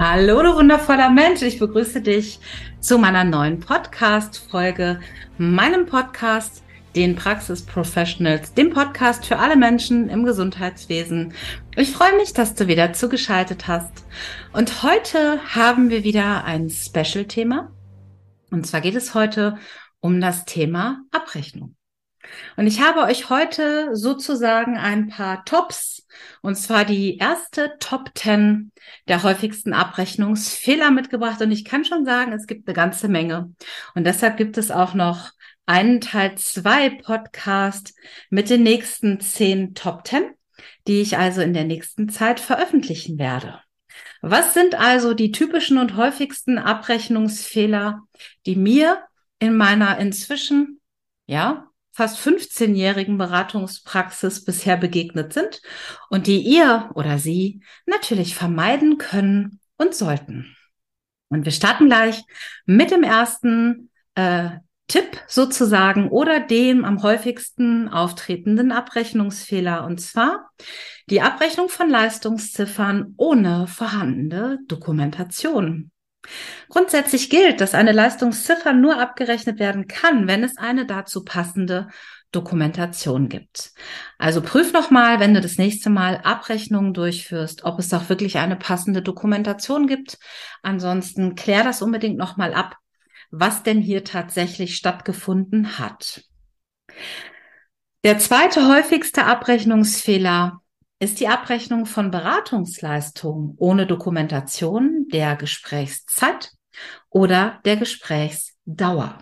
Hallo, du wundervoller Mensch. Ich begrüße dich zu meiner neuen Podcast-Folge, meinem Podcast den Praxis Professionals, dem Podcast für alle Menschen im Gesundheitswesen. Ich freue mich, dass du wieder zugeschaltet hast. Und heute haben wir wieder ein Special-Thema. Und zwar geht es heute um das Thema Abrechnung. Und ich habe euch heute sozusagen ein paar Tops, und zwar die erste Top 10 der häufigsten Abrechnungsfehler mitgebracht. Und ich kann schon sagen, es gibt eine ganze Menge. Und deshalb gibt es auch noch einen Teil 2 Podcast mit den nächsten zehn Top 10, die ich also in der nächsten Zeit veröffentlichen werde. Was sind also die typischen und häufigsten Abrechnungsfehler, die mir in meiner inzwischen, ja, fast 15-jährigen Beratungspraxis bisher begegnet sind und die ihr oder sie natürlich vermeiden können und sollten. Und wir starten gleich mit dem ersten äh, Tipp sozusagen oder dem am häufigsten auftretenden Abrechnungsfehler und zwar die Abrechnung von Leistungsziffern ohne vorhandene Dokumentation. Grundsätzlich gilt, dass eine Leistungsziffer nur abgerechnet werden kann, wenn es eine dazu passende Dokumentation gibt. Also prüf nochmal, wenn du das nächste Mal Abrechnungen durchführst, ob es auch wirklich eine passende Dokumentation gibt. Ansonsten klär das unbedingt nochmal ab was denn hier tatsächlich stattgefunden hat. Der zweite häufigste Abrechnungsfehler ist die Abrechnung von Beratungsleistungen ohne Dokumentation der Gesprächszeit oder der Gesprächsdauer.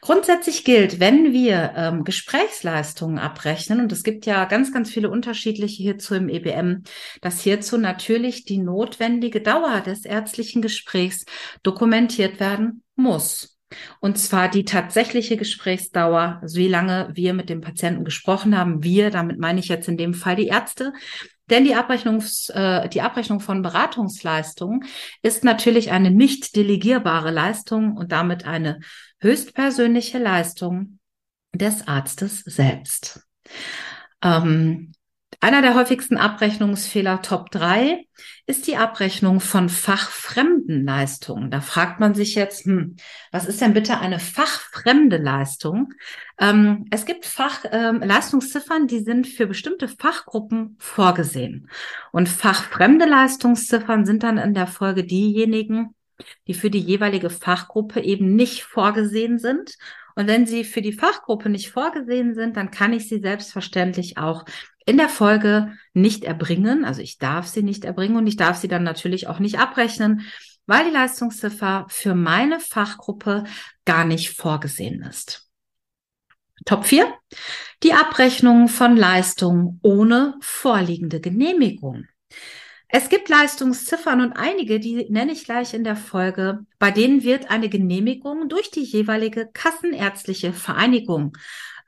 Grundsätzlich gilt, wenn wir ähm, Gesprächsleistungen abrechnen, und es gibt ja ganz, ganz viele unterschiedliche hierzu im EBM, dass hierzu natürlich die notwendige Dauer des ärztlichen Gesprächs dokumentiert werden muss. Und zwar die tatsächliche Gesprächsdauer, also wie lange wir mit dem Patienten gesprochen haben. Wir, damit meine ich jetzt in dem Fall die Ärzte. Denn die, Abrechnungs, äh, die Abrechnung von Beratungsleistungen ist natürlich eine nicht delegierbare Leistung und damit eine höchstpersönliche Leistung des Arztes selbst. Ähm, einer der häufigsten Abrechnungsfehler Top 3 ist die Abrechnung von fachfremden Leistungen. Da fragt man sich jetzt, hm, was ist denn bitte eine fachfremde Leistung? Ähm, es gibt Fachleistungsziffern, ähm, die sind für bestimmte Fachgruppen vorgesehen. Und fachfremde Leistungsziffern sind dann in der Folge diejenigen, die für die jeweilige Fachgruppe eben nicht vorgesehen sind. Und wenn sie für die Fachgruppe nicht vorgesehen sind, dann kann ich sie selbstverständlich auch in der Folge nicht erbringen. Also ich darf sie nicht erbringen und ich darf sie dann natürlich auch nicht abrechnen, weil die Leistungsziffer für meine Fachgruppe gar nicht vorgesehen ist. Top 4. Die Abrechnung von Leistungen ohne vorliegende Genehmigung. Es gibt Leistungsziffern und einige, die nenne ich gleich in der Folge, bei denen wird eine Genehmigung durch die jeweilige kassenärztliche Vereinigung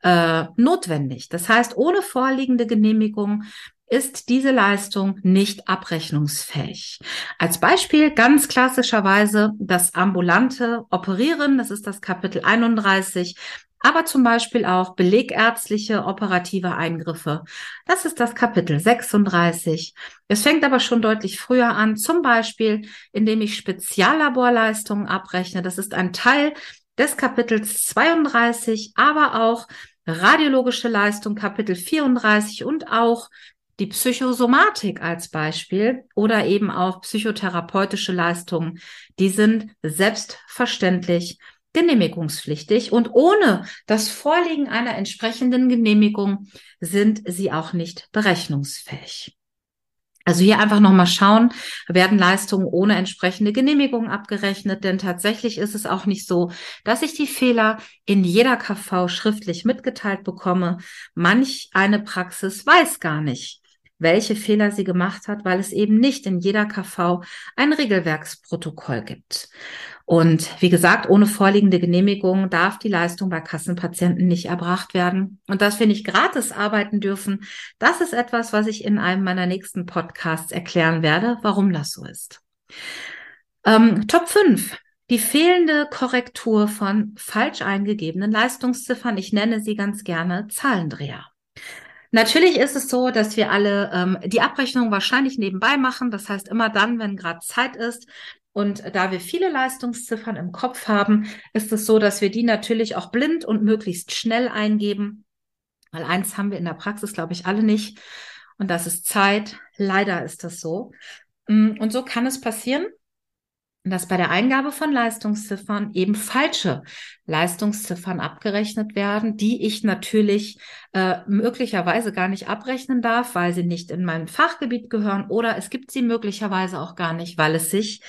äh, notwendig. Das heißt, ohne vorliegende Genehmigung ist diese Leistung nicht abrechnungsfähig. Als Beispiel ganz klassischerweise das ambulante Operieren, das ist das Kapitel 31, aber zum Beispiel auch belegärztliche operative Eingriffe. Das ist das Kapitel 36. Es fängt aber schon deutlich früher an, zum Beispiel indem ich Speziallaborleistungen abrechne. Das ist ein Teil des Kapitels 32, aber auch radiologische Leistung Kapitel 34 und auch die Psychosomatik als Beispiel oder eben auch psychotherapeutische Leistungen, die sind selbstverständlich genehmigungspflichtig und ohne das Vorliegen einer entsprechenden Genehmigung sind sie auch nicht berechnungsfähig. Also hier einfach nochmal schauen, werden Leistungen ohne entsprechende Genehmigung abgerechnet, denn tatsächlich ist es auch nicht so, dass ich die Fehler in jeder KV schriftlich mitgeteilt bekomme. Manch eine Praxis weiß gar nicht, welche Fehler sie gemacht hat, weil es eben nicht in jeder KV ein Regelwerksprotokoll gibt. Und wie gesagt, ohne vorliegende Genehmigung darf die Leistung bei Kassenpatienten nicht erbracht werden. Und dass wir nicht gratis arbeiten dürfen, das ist etwas, was ich in einem meiner nächsten Podcasts erklären werde, warum das so ist. Ähm, Top 5. Die fehlende Korrektur von falsch eingegebenen Leistungsziffern. Ich nenne sie ganz gerne Zahlendreher. Natürlich ist es so, dass wir alle ähm, die Abrechnung wahrscheinlich nebenbei machen. Das heißt, immer dann, wenn gerade Zeit ist. Und da wir viele Leistungsziffern im Kopf haben, ist es so, dass wir die natürlich auch blind und möglichst schnell eingeben. Weil eins haben wir in der Praxis, glaube ich, alle nicht. Und das ist Zeit. Leider ist das so. Mm, und so kann es passieren, dass bei der Eingabe von Leistungsziffern eben falsche Leistungsziffern abgerechnet werden, die ich natürlich äh, möglicherweise gar nicht abrechnen darf, weil sie nicht in mein Fachgebiet gehören oder es gibt sie möglicherweise auch gar nicht, weil es sich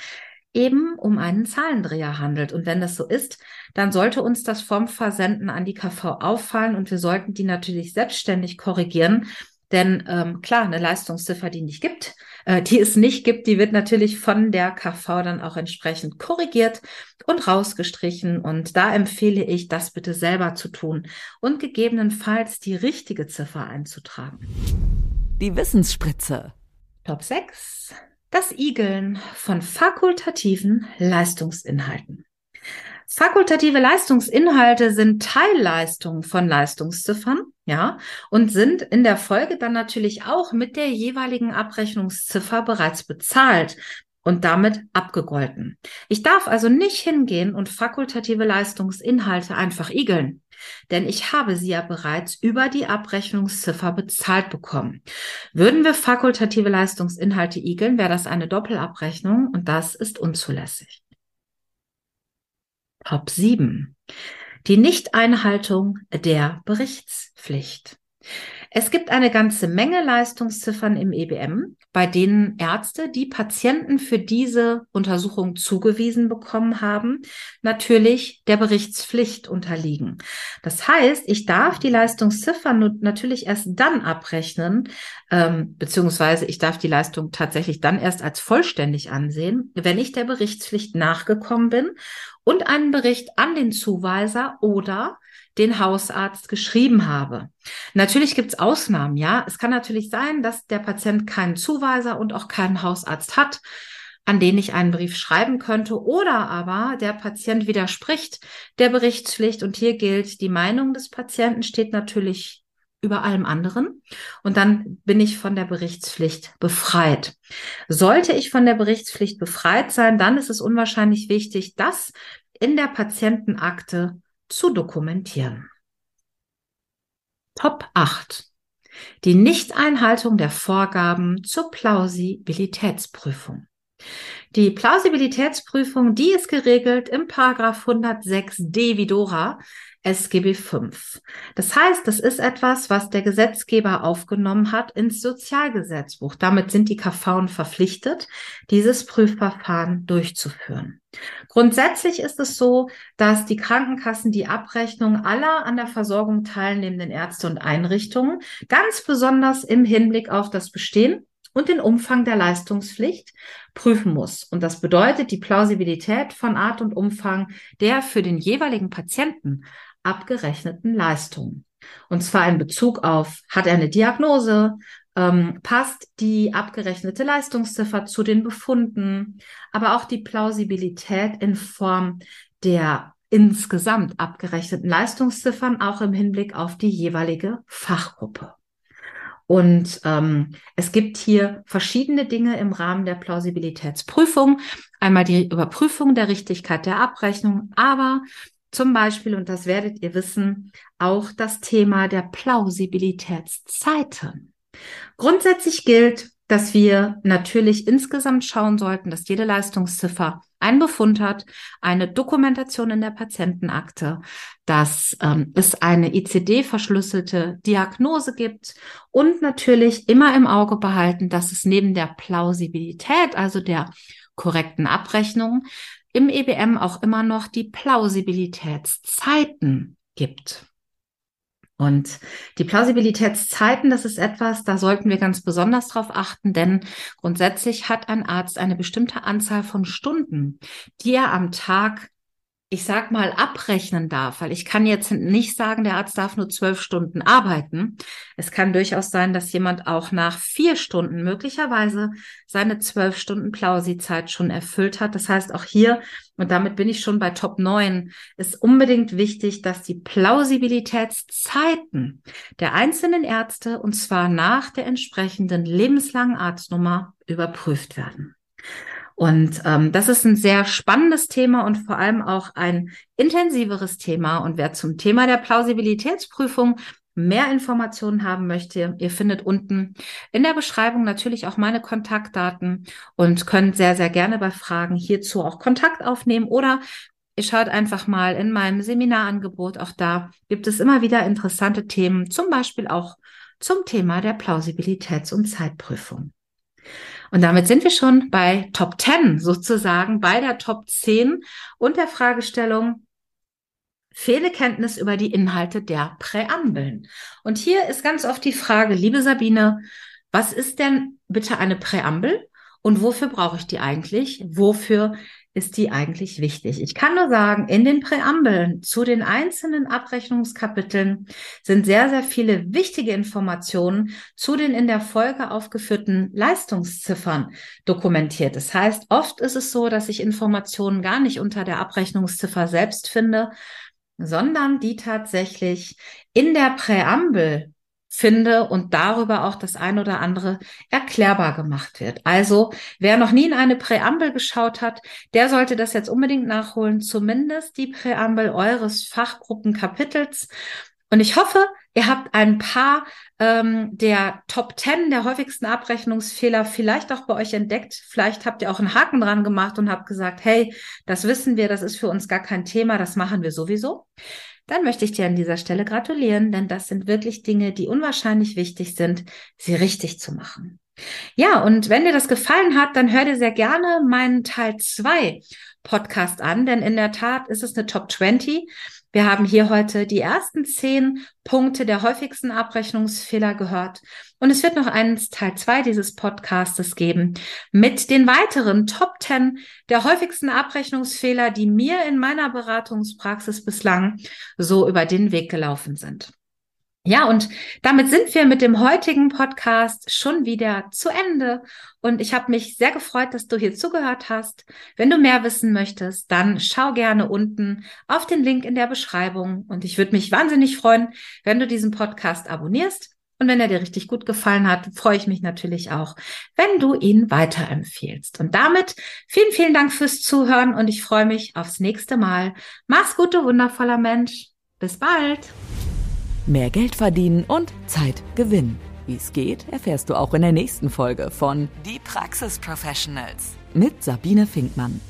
eben um einen Zahlendreher handelt. Und wenn das so ist, dann sollte uns das vom Versenden an die KV auffallen und wir sollten die natürlich selbstständig korrigieren, denn ähm, klar, eine Leistungsziffer, die nicht gibt, äh, die es nicht gibt, die wird natürlich von der KV dann auch entsprechend korrigiert und rausgestrichen. Und da empfehle ich, das bitte selber zu tun und gegebenenfalls die richtige Ziffer einzutragen. Die Wissensspritze. Top 6. Das Igeln von fakultativen Leistungsinhalten. Fakultative Leistungsinhalte sind Teilleistungen von Leistungsziffern, ja, und sind in der Folge dann natürlich auch mit der jeweiligen Abrechnungsziffer bereits bezahlt und damit abgegolten. Ich darf also nicht hingehen und fakultative Leistungsinhalte einfach igeln, denn ich habe sie ja bereits über die Abrechnungsziffer bezahlt bekommen. Würden wir fakultative Leistungsinhalte igeln, wäre das eine Doppelabrechnung und das ist unzulässig. Top 7. Die Nichteinhaltung der Berichtspflicht. Es gibt eine ganze Menge Leistungsziffern im EBM, bei denen Ärzte, die Patienten für diese Untersuchung zugewiesen bekommen haben, natürlich der Berichtspflicht unterliegen. Das heißt, ich darf die Leistungsziffern natürlich erst dann abrechnen, ähm, beziehungsweise ich darf die Leistung tatsächlich dann erst als vollständig ansehen, wenn ich der Berichtspflicht nachgekommen bin und einen Bericht an den Zuweiser oder den Hausarzt geschrieben habe. Natürlich gibt es Ausnahmen, ja. Es kann natürlich sein, dass der Patient keinen Zuweiser und auch keinen Hausarzt hat, an den ich einen Brief schreiben könnte, oder aber der Patient widerspricht der Berichtspflicht und hier gilt, die Meinung des Patienten steht natürlich über allem anderen und dann bin ich von der Berichtspflicht befreit. Sollte ich von der Berichtspflicht befreit sein, dann ist es unwahrscheinlich wichtig, das in der Patientenakte zu dokumentieren. Top 8. Die Nichteinhaltung der Vorgaben zur Plausibilitätsprüfung. Die Plausibilitätsprüfung, die ist geregelt im Paragraph 106d Vidora SGB V. Das heißt, das ist etwas, was der Gesetzgeber aufgenommen hat ins Sozialgesetzbuch. Damit sind die KV verpflichtet, dieses Prüfverfahren durchzuführen. Grundsätzlich ist es so, dass die Krankenkassen die Abrechnung aller an der Versorgung teilnehmenden Ärzte und Einrichtungen ganz besonders im Hinblick auf das Bestehen und den Umfang der Leistungspflicht prüfen muss. Und das bedeutet die Plausibilität von Art und Umfang der für den jeweiligen Patienten abgerechneten Leistungen. Und zwar in Bezug auf, hat er eine Diagnose, ähm, passt die abgerechnete Leistungsziffer zu den Befunden, aber auch die Plausibilität in Form der insgesamt abgerechneten Leistungsziffern, auch im Hinblick auf die jeweilige Fachgruppe. Und ähm, es gibt hier verschiedene Dinge im Rahmen der Plausibilitätsprüfung. Einmal die Überprüfung der Richtigkeit der Abrechnung, aber zum Beispiel, und das werdet ihr wissen, auch das Thema der Plausibilitätszeiten. Grundsätzlich gilt, dass wir natürlich insgesamt schauen sollten, dass jede Leistungsziffer einen Befund hat, eine Dokumentation in der Patientenakte, dass ähm, es eine ICD-verschlüsselte Diagnose gibt und natürlich immer im Auge behalten, dass es neben der Plausibilität, also der korrekten Abrechnung, im EBM auch immer noch die Plausibilitätszeiten gibt. Und die Plausibilitätszeiten, das ist etwas, da sollten wir ganz besonders drauf achten, denn grundsätzlich hat ein Arzt eine bestimmte Anzahl von Stunden, die er am Tag ich sag mal, abrechnen darf, weil ich kann jetzt nicht sagen, der Arzt darf nur zwölf Stunden arbeiten. Es kann durchaus sein, dass jemand auch nach vier Stunden möglicherweise seine zwölf Stunden Plausi-Zeit schon erfüllt hat. Das heißt, auch hier, und damit bin ich schon bei Top 9, ist unbedingt wichtig, dass die Plausibilitätszeiten der einzelnen Ärzte, und zwar nach der entsprechenden lebenslangen Arztnummer, überprüft werden. Und ähm, das ist ein sehr spannendes Thema und vor allem auch ein intensiveres Thema. Und wer zum Thema der Plausibilitätsprüfung mehr Informationen haben möchte, ihr findet unten in der Beschreibung natürlich auch meine Kontaktdaten und könnt sehr, sehr gerne bei Fragen hierzu auch Kontakt aufnehmen oder ihr schaut einfach mal in meinem Seminarangebot. Auch da gibt es immer wieder interessante Themen, zum Beispiel auch zum Thema der Plausibilitäts- und Zeitprüfung. Und damit sind wir schon bei Top 10 sozusagen, bei der Top 10 und der Fragestellung, fehle Kenntnis über die Inhalte der Präambeln. Und hier ist ganz oft die Frage, liebe Sabine, was ist denn bitte eine Präambel und wofür brauche ich die eigentlich? Wofür ist die eigentlich wichtig? Ich kann nur sagen, in den Präambeln zu den einzelnen Abrechnungskapiteln sind sehr, sehr viele wichtige Informationen zu den in der Folge aufgeführten Leistungsziffern dokumentiert. Das heißt, oft ist es so, dass ich Informationen gar nicht unter der Abrechnungsziffer selbst finde, sondern die tatsächlich in der Präambel finde und darüber auch das ein oder andere erklärbar gemacht wird. Also wer noch nie in eine Präambel geschaut hat, der sollte das jetzt unbedingt nachholen, zumindest die Präambel eures Fachgruppenkapitels. Und ich hoffe, ihr habt ein paar ähm, der Top 10 der häufigsten Abrechnungsfehler vielleicht auch bei euch entdeckt. Vielleicht habt ihr auch einen Haken dran gemacht und habt gesagt, hey, das wissen wir, das ist für uns gar kein Thema, das machen wir sowieso dann möchte ich dir an dieser Stelle gratulieren, denn das sind wirklich Dinge, die unwahrscheinlich wichtig sind, sie richtig zu machen. Ja, und wenn dir das gefallen hat, dann hör dir sehr gerne meinen Teil 2 Podcast an, denn in der Tat ist es eine Top 20 wir haben hier heute die ersten zehn Punkte der häufigsten Abrechnungsfehler gehört. Und es wird noch einen Teil zwei dieses Podcastes geben mit den weiteren Top 10 der häufigsten Abrechnungsfehler, die mir in meiner Beratungspraxis bislang so über den Weg gelaufen sind. Ja, und damit sind wir mit dem heutigen Podcast schon wieder zu Ende. Und ich habe mich sehr gefreut, dass du hier zugehört hast. Wenn du mehr wissen möchtest, dann schau gerne unten auf den Link in der Beschreibung. Und ich würde mich wahnsinnig freuen, wenn du diesen Podcast abonnierst. Und wenn er dir richtig gut gefallen hat, freue ich mich natürlich auch, wenn du ihn weiterempfehlst. Und damit vielen, vielen Dank fürs Zuhören und ich freue mich aufs nächste Mal. Mach's gut, du wundervoller Mensch. Bis bald. Mehr Geld verdienen und Zeit gewinnen. Wie es geht, erfährst du auch in der nächsten Folge von Die Praxis Professionals mit Sabine Finkmann.